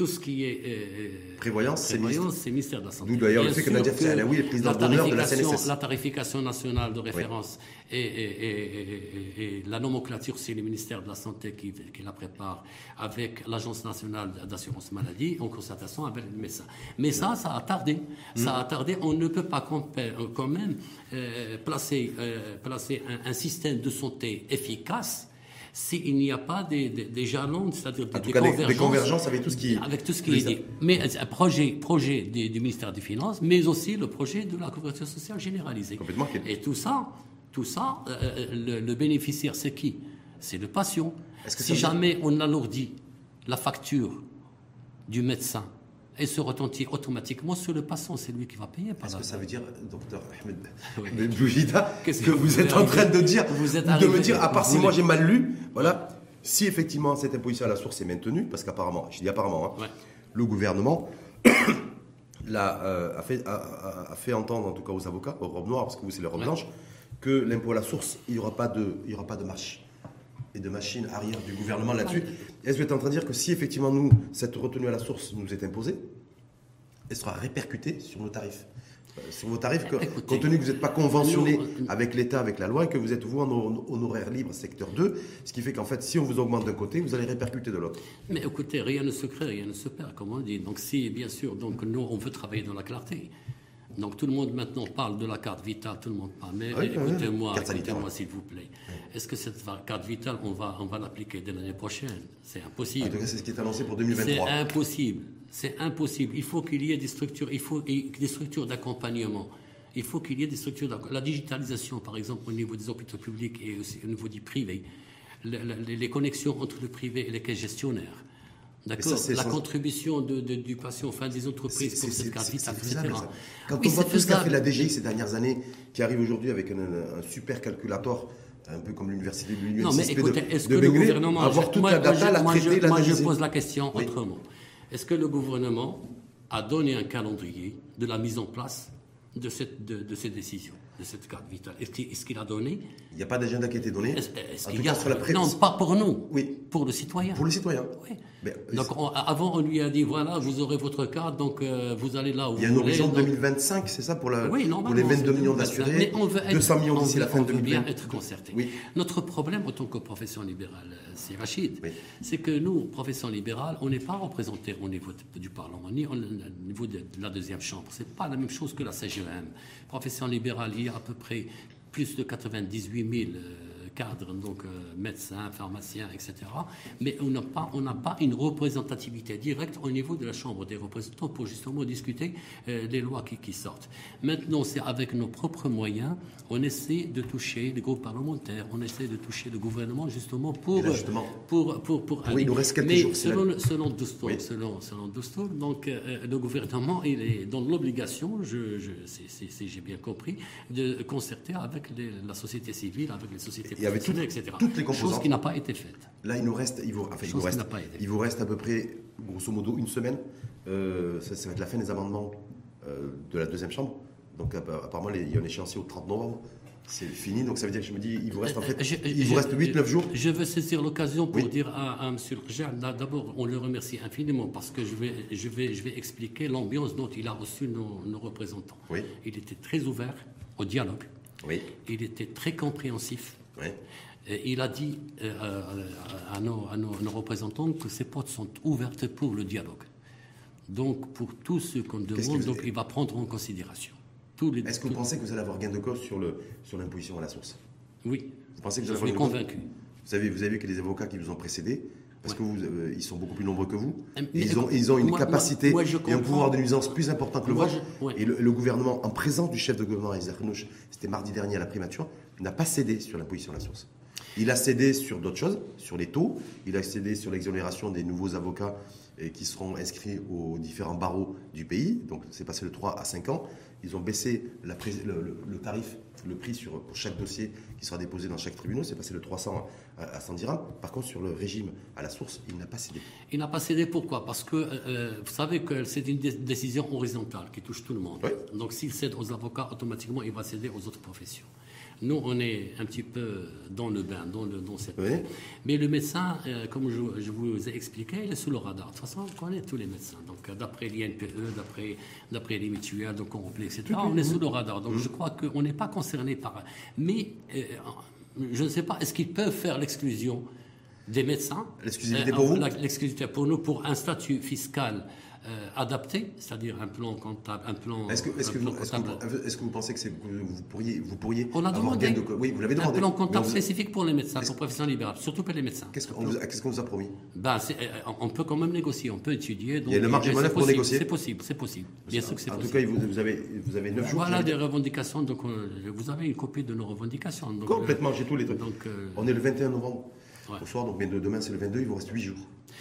B: tout ce qui est
A: euh, prévoyance, c'est
B: le ministère de la Santé. D'où
A: d'ailleurs le fait que Nadia Alaoui est président d'honneur de la CNSS.
B: La tarification nationale de référence et, la nomenclature, c'est le ministère de la Santé qui, la prépare avec l'Agence nationale d'assurance maladie en concertation avec le médecin. Mais ça, ça a tardé. Ça a tardé. On ne peut pas quand même euh, placer, euh, placer un système de santé efficace s'il n'y a pas des, jalons, c'est-à-dire
A: des, convergences, des, convergences, avec tout ce qui,
B: avec tout ce qui est dit. Mais un projet, projet du, ministère des Finances, mais aussi le projet de la couverture sociale généralisée.
A: Complètement.
B: Et tout ça, tout ça, euh, euh, le, bénéficiaire, c'est qui? C'est le patient. si jamais on alourdit la facture du médecin et se retentit automatiquement sur le passant. C'est lui qui va payer.
A: Est-ce que ça veut dire, docteur Ahmed Boujida, que, que, vous êtes en train de dire, vous êtes de me dire, à part si moi j'ai mal lu, voilà, si effectivement cette imposition à la source est maintenue, parce qu'apparemment, je dis apparemment, hein, le gouvernement euh, a, fait, a, fait, entendre, en tout cas aux avocats, aux robes noires, parce que vous c'est les robes blanches, que l'impôt à la source, il n'y aura pas de, il y aura pas de marche et de machine arrière du gouvernement là-dessus. Est-ce que vous êtes en train de dire que si effectivement nous, cette retenue à la source nous est imposée, elle sera répercutée sur nos tarifs euh, sur vos tarifs, compte tenu que vous n'êtes pas conventionné avec l'État, avec la loi, et que vous êtes vous en honoraire libre, secteur 2, ce qui fait qu'en fait, si on vous augmente d'un côté, vous allez répercuter de l'autre.
B: Mais écoutez, rien ne se crée, rien ne se perd, comme on dit. Donc si, bien sûr, donc nous, on veut travailler dans la clarté. Donc tout le monde maintenant parle de la carte vitale, tout le monde parle. Mais écoutez-moi, écoutez-moi s'il vous plaît. Est-ce que cette carte vitale, on va, on va l'appliquer dès l'année prochaine? C'est impossible.
A: En tout cas, c'est ce qui est annoncé pour 2023.
B: C'est impossible. C'est impossible. Il faut qu'il y ait des structures, il faut des structures d'accompagnement. Il faut qu'il y ait des structures La digitalisation, par exemple, au niveau des hôpitaux publics et aussi au niveau du privé. les connexions entre le privé et les gestionnaires D'accord. La contribution de, du patient, enfin des entreprises comme cette carte vitale, etc.
A: Quand on voit tout ce qu'a fait la DGI ces dernières années, qui arrive aujourd'hui avec un, super calculateur, un peu comme l'université de l'Union
B: Non, mais écoutez, est-ce que le gouvernement, avoir toute la data, la traiter, moi, je, pose la question autrement. Est-ce que le gouvernement a donné un calendrier de la mise en place de, cette, de, de ces décisions? De cette carte vitale Est-ce qu'il a donné
A: Il n'y a pas d'agenda qui a été donné.
B: Non, pas pour nous. Oui. Pour le citoyen.
A: Pour le citoyen.
B: Oui. donc avant, on lui a dit voilà, vous aurez votre carte, donc euh, vous allez là où
A: Il y a un horizon 2025, c'est ça pour, la, pour les 22 millions d'assurés, 200 millions d'ici la fin de 2020.
B: bien être concerté. Oui. Notre problème en tant que profession libérale, euh, c'est Rachid, c'est que nous, profession libérale, on n'est pas représentés au niveau du Parlement, ni au niveau de, la deuxième chambre. C'est pas la même chose que la CGM. Profession libérale, il a à peu près plus de 98 000 cadres, donc euh, médecins, pharmaciens, etc. Mais on n'a pas, on pas une représentativité directe au niveau de la Chambre des représentants pour justement discuter euh, des lois qui, qui sortent. Maintenant, c'est avec nos propres moyens, on essaie de toucher les groupes parlementaires, on essaie de toucher le gouvernement justement pour, pour, pour, pour,
A: oui, il nous reste quelques
B: Mais
A: jours.
B: Selon, selon Doustour, selon, selon donc euh, le gouvernement il est dans l'obligation, je, je, si, j'ai bien compris, de concerter avec la société civile, avec les sociétés
A: et avec toutes, toutes les composantes.
B: Chose qui n'a pas été faite.
A: Là, il nous reste, il vous, il vous reste, il vous reste à peu près, grosso modo, une semaine. Euh, ça, va être la fin des amendements euh, de la deuxième chambre. Donc, apparemment, il y a un échéancier au 30 novembre. C'est fini, donc ça veut dire que je me dis, il vous reste en fait, euh, il vous reste 8-9 jours.
B: Je veux saisir l'occasion pour dire à, à M. le d'abord, on le remercie infiniment parce que je vais, je vais, je vais expliquer l'ambiance dont il a reçu nos, nos représentants.
A: Oui.
B: Il était très ouvert au dialogue.
A: Oui.
B: Il était très compréhensif il a dit euh, à, nos, représentants que ces portes sont ouvertes pour le dialogue. Donc, pour tout ce qu'on demande, donc, il va prendre en considération. tous les.
A: Est-ce que vous pensez que vous allez avoir gain de cause sur le sur l'imposition à la source?
B: Oui.
A: Vous pensez que
B: Je
A: allez
B: suis
A: avoir
B: convaincu.
A: Vous avez, vous avez vu que les avocats qui vous ont précédé, parce que vous, euh, ils sont beaucoup plus nombreux que vous, et ils, ont, ils ont une
B: moi-
A: capacité
B: moi- moi, je
A: et un pouvoir de nuisance plus important que le vôtre.
B: ouais.
A: Et le, le gouvernement, en présence du chef de gouvernement c'était mardi dernier à la primature, n'a pas cédé sur l'imposition à la source. Il a cédé sur d'autres choses, sur les taux, il a cédé sur l'exonération des nouveaux avocats euh, qui seront inscrits aux différents barreaux du pays. Donc c'est passé de 3 à 5 ans. Ils ont baissé la pré- le, le- le tarif, le prix sur, pour chaque dossier qui sera déposé dans chaque tribunal. C'est passé de 300 à, à 100 dirhams. Par contre, sur le régime à la source, il n'a pas cédé.
B: Il n'a pas cédé pourquoi? Parce que euh, vous savez que c'est une dé- décision horizontale qui touche tout le monde.
A: Oui.
B: Donc s'il cède aux avocats, automatiquement il va céder aux autres professions. Nous, on est un petit peu dans le bain, dans, le, dans cette.
A: Oui.
B: Mais le médecin, euh, comme je, je vous ai expliqué, il est sous le radar. De toute façon, on connaît tous les médecins. Donc, euh, d'après l'INPE, d'après, d'après les mutuelles, de complet, etc., on est sous le radar. Donc, je crois qu'on n'est pas concerné par. Mais euh, je ne sais pas, est-ce qu'ils peuvent faire l'exclusion des médecins?
A: L'exclusivité
B: Euh,
A: pour vous?
B: la- L'exclusivité pour nous, pour un statut fiscal euh, adapté, c'est-à-dire un plan comptable, un plan.
A: Est-ce que, est-ce
B: un
A: que,
B: plan
A: vous, est-ce que
B: comptable.
A: vous- est-ce que vous pensez que, c'est- vous pourriez, vous pourriez
B: On a demandé
A: de Oui, vous l'avez
B: un
A: demandé.
B: plan comptable
A: vous-
B: spécifique pour les médecins, pour profession libérale, surtout pour les médecins.
A: Qu'est-ce qu'on vous, a- vous promis?
B: Ben, euh, on peut quand même négocier, on peut étudier. donc,
A: Il y a une marge de
B: c'est
A: manœuvre pour
B: possible,
A: négocier
B: C'est possible, c'est possible. Bien sûr que c'est
A: En tout
B: possible.
A: cas, vous, vous avez, vous avez 9 jours.
B: Voilà des revendications, donc euh, vous avez une copie de nos revendications. donc,
A: Complètement, j'ai tous les trucs.
B: Donc,
A: On est le 21 novembre
B: Ouais.
A: au soir, donc mais de- demain c'est le 22, il vous reste 8 jours.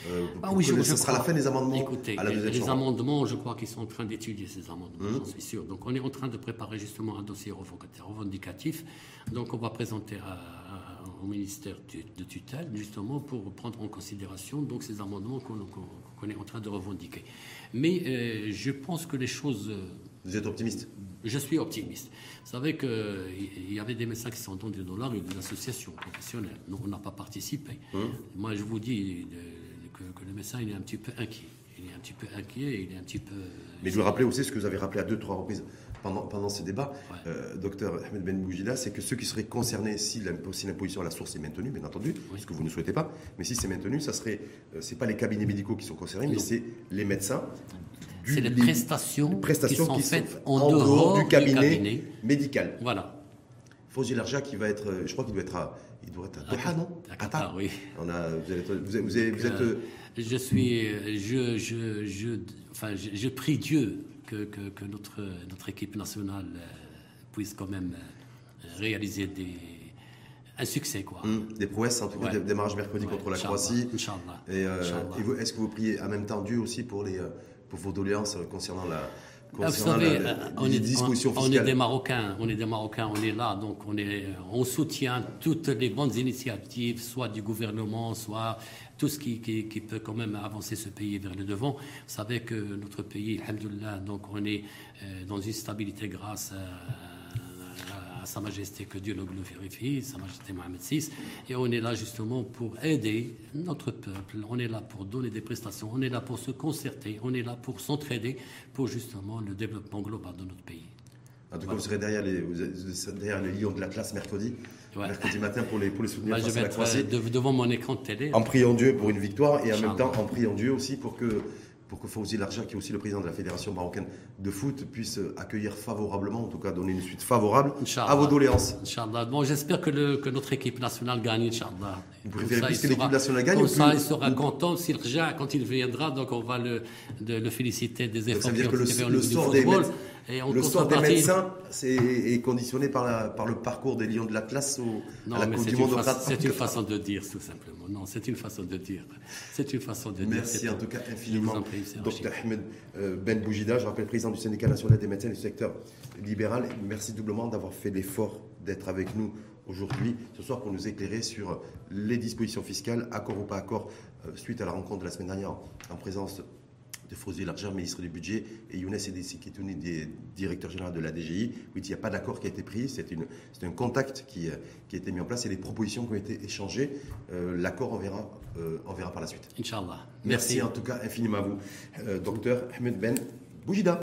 A: Euh,
B: Ah oui, je-
A: ce sera la fin des amendements
B: Écoutez,
A: à la deuxième
B: les amendements, je crois qu'ils sont en train d'étudier ces amendements, j'en suis sûr. Donc on est en train de préparer justement un dossier revendicatif-. Donc on va présenter à- à- au ministère de tutelle justement pour prendre en considération donc ces amendements qu'on est en train de revendiquer. Mais euh, je pense que les choses euh,
A: Vous êtes optimiste?
B: je suis optimiste. Vous savez qu'il y avait des médecins qui sont dans des dollars et des associations professionnelles. Nous, on n'a pas participé. Moi, je vous dis euh, que, que le médecin, il est un petit peu inquiet. Il est un petit peu inquiet, il est un petit peu...
A: Mais je veux rappeler aussi ce que vous avez rappelé à deux, trois reprises pendant, pendant
B: Ouais.
A: euh, docteur Ahmed Ben Boujida, c'est que ceux qui seraient concernés si l'impo- si l'imposition à la source est maintenue, bien entendu, ce que vous ne souhaitez pas, mais si c'est maintenu, ça serait, euh, c'est pas les cabinets médicaux qui sont concernés, mais c'est les médecins. Du-
B: C'est les
A: les
B: prestations,
A: prestations
B: qui sont
A: qui sont
B: faites en,
A: dehors, du cabinet,
B: cabinet.
A: médical.
B: Voilà.
A: Fauzi Larja qui va être, euh, je crois qu'il doit être à, il doit être à Doha, non?
B: À Qatar, oui.
A: On a, vous êtes, vous êtes, vous êtes- vous êtes,
B: Euh,
A: euh,
B: je suis, je, je, je, enfin, je, je prie Dieu que, que, que notre, notre équipe nationale puisse quand même réaliser des, un succès, quoi.
A: hum, des prouesses, en tout cas,
B: Ouais.
A: des démarrages mercredi
B: Ouais,
A: contre la Croatie.
B: Inch'Allah,
A: Et, euh, et est-ce que vous priez en même temps Dieu aussi pour, les, pour vos doléances concernant la,
B: Ah, Vous savez,
A: la-
B: euh,
A: la-
B: on,
A: les
B: est,
A: dispositions
B: on- on est des Marocains, on est des Marocains, on est là, donc on, est, on soutient toutes les bonnes initiatives, soit du gouvernement, soit tout ce qui, qui, qui peut quand même avancer ce pays vers le devant. Vous savez que notre pays, alhamdoulilah, donc on est euh, dans une stabilité grâce à, à Sa Majesté, que Dieu le glorifie, Sa Majesté Mohamed VI, et on est là justement pour aider notre peuple, on est là pour donner des prestations, on est là pour se concerter, on est là pour s'entraider pour justement le développement global de notre pays.
A: En tout cas, vous serez derrière les, vous derrière les lions de la classe mercredi,
B: Ouais.
A: mercredi matin pour les, pour les soutenir
B: Moi, je
A: face à
B: vais
A: la
B: être euh, dev- devant mon écran de télé.
A: En priant Dieu pour une victoire et en même temps en priant Dieu aussi pour que, pour que Fauzi Larja, qui est aussi le président de la Fédération marocaine de foot, puisse accueillir favorablement, en tout cas donner une suite favorable à vos doléances.
B: Inch'Allah. Bon, j'espère que, le- que notre équipe nationale gagne, Inch'Allah.
A: Vous préférez plus que l'équipe nationale gagne
B: Comme ça,
A: plus-
B: il sera content revient quand il viendra. Donc, on va le, de- le féliciter des
A: Donc,
B: efforts
A: ça veut dire que
B: a
A: le, le
B: du
A: sort des,
B: Et
A: le sort des médecins est conditionné par, la- par le parcours des lions de l'Atlas au,
B: Non,
A: à la Coupe du Monde. au
B: c'est une façon de dire, tout simplement. Non, c'est une façon de dire. C'est une façon de dire.
A: Merci en
B: tout.
A: cas infiniment.
B: prie,
A: Dr Ahmed euh, Ben Boujida, je rappelle président du syndicat national des médecins du secteur libéral. Merci doublement d'avoir fait l'effort d'être avec nous aujourd'hui, ce soir, pour nous éclairer sur les dispositions fiscales, accord ou pas accord, euh, suite à la rencontre de la semaine dernière en présence de Fauzi Larger, ministre du Budget, et Younes Edessi Kitouni, des- directeur général de la DGI. Oui, il n'y a pas d'accord qui a été pris, c'est un contact qui, euh, qui a été mis en place et des propositions qui ont été échangées. Euh, L'accord, on verra, euh, on verra par la suite.
B: Inch'Allah.
A: Merci, en tout cas infiniment à vous, euh, docteur Ahmed Ben Boujida.